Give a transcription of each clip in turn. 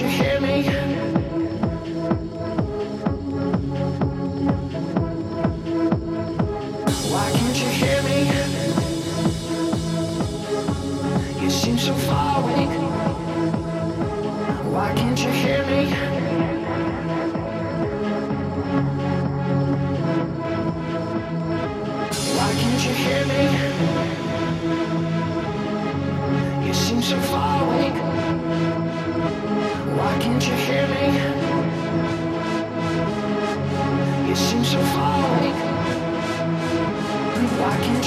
you hear me? Why can't you hear me? You seem so far away. Why can't you hear me? Why can't you hear me? You seem so far away.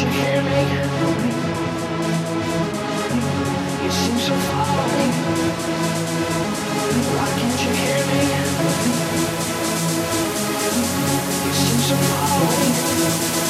you can't me. You seem so far away. Why can't you hear me? You seem so far away.